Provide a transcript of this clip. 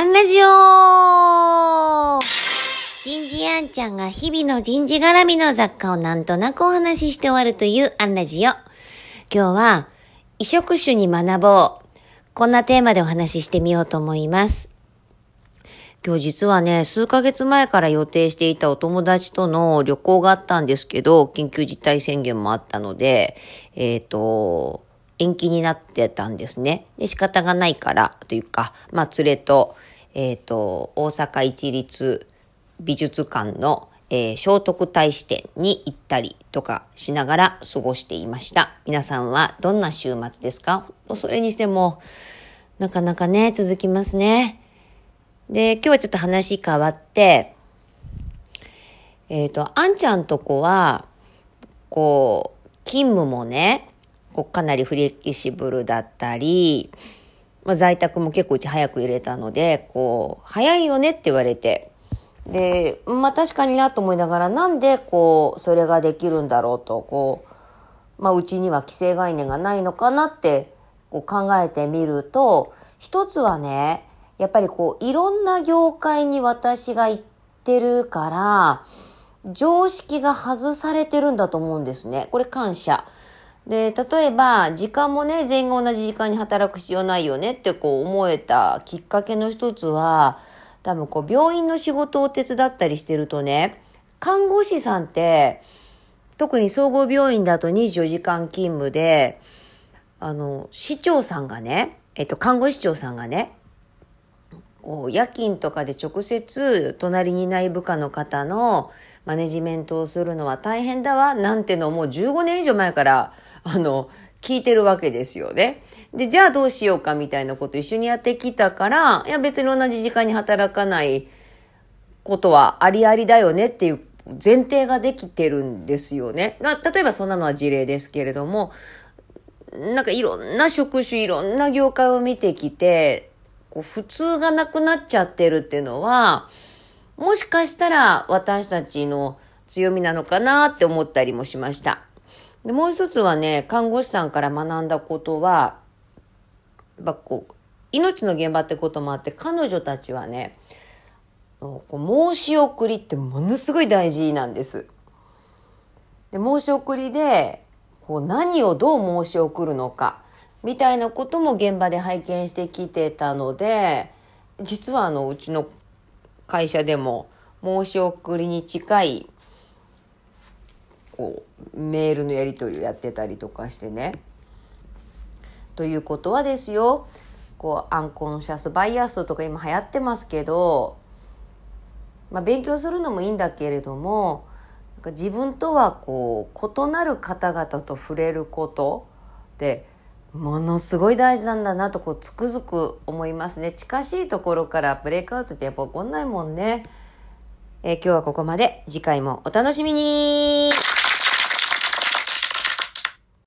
アンラジオ人事アンちゃんが日々の人事絡みの雑貨をなんとなくお話しして終わるというアンラジオ。今日は、移植種に学ぼう。こんなテーマでお話ししてみようと思います。今日実はね、数ヶ月前から予定していたお友達との旅行があったんですけど、緊急事態宣言もあったので、えっ、ー、と、延期になってたんですね。で、仕方がないからというか、まあ、連れと、え、ー、と、大阪一律美術館の、えー、聖徳太子展に行ったりとかしながら過ごしていました。皆さんはどんな週末ですか？それにしても、なかなかね、続きますね。で、今日はちょっと話変わって、えっ、ー、と、あんちゃんとこは、こう、勤務もね、こうかなりフレキシブルだったり、まあ、在宅も結構うち早く入れたので、こう、早いよねって言われて、で、まあ確かになと思いながら、なんでこう、それができるんだろうと、こう、まあうちには既成概念がないのかなってこう考えてみると、一つはね、やっぱりこう、いろんな業界に私が行ってるから、常識が外されてるんだと思うんですね。これ感謝。で、例えば、時間もね、全員が同じ時間に働く必要ないよねってこう思えたきっかけの一つは、多分こう病院の仕事を手伝ったりしてるとね、看護師さんって、特に総合病院だと24時間勤務で、あの、市長さんがね、えっと、看護師長さんがね、こう夜勤とかで直接隣にいない部下の方のマネジメントをするのは大変だわ、なんてのもう15年以上前から、あの、聞いてるわけですよね。で、じゃあどうしようかみたいなこと一緒にやってきたから、いや別に同じ時間に働かないことはありありだよねっていう前提ができてるんですよね。例えばそんなのは事例ですけれども、なんかいろんな職種、いろんな業界を見てきて、こう普通がなくなっちゃってるっていうのは、もしかしたら私たちの強みなのかなって思ったりもしました。でもう一つはね、看護師さんから学んだことは、やっこう、命の現場ってこともあって、彼女たちはね、こう申し送りってものすごい大事なんです。で、申し送りで、こう何をどう申し送るのか、みたいなことも現場で拝見してきてたので、実はあの、うちの会社でも申し送りに近いこうメールのやり取りをやってたりとかしてね。ということはですよこうアンコンシャスバイアスとか今流行ってますけど、まあ、勉強するのもいいんだけれどもなんか自分とはこう異なる方々と触れることでものすごい大事なんだなとこうつくづく思いますね。近しいところからブレイクアウトってやっぱ起こんないもんね、えー、今日はここまで。次回もお楽しみに。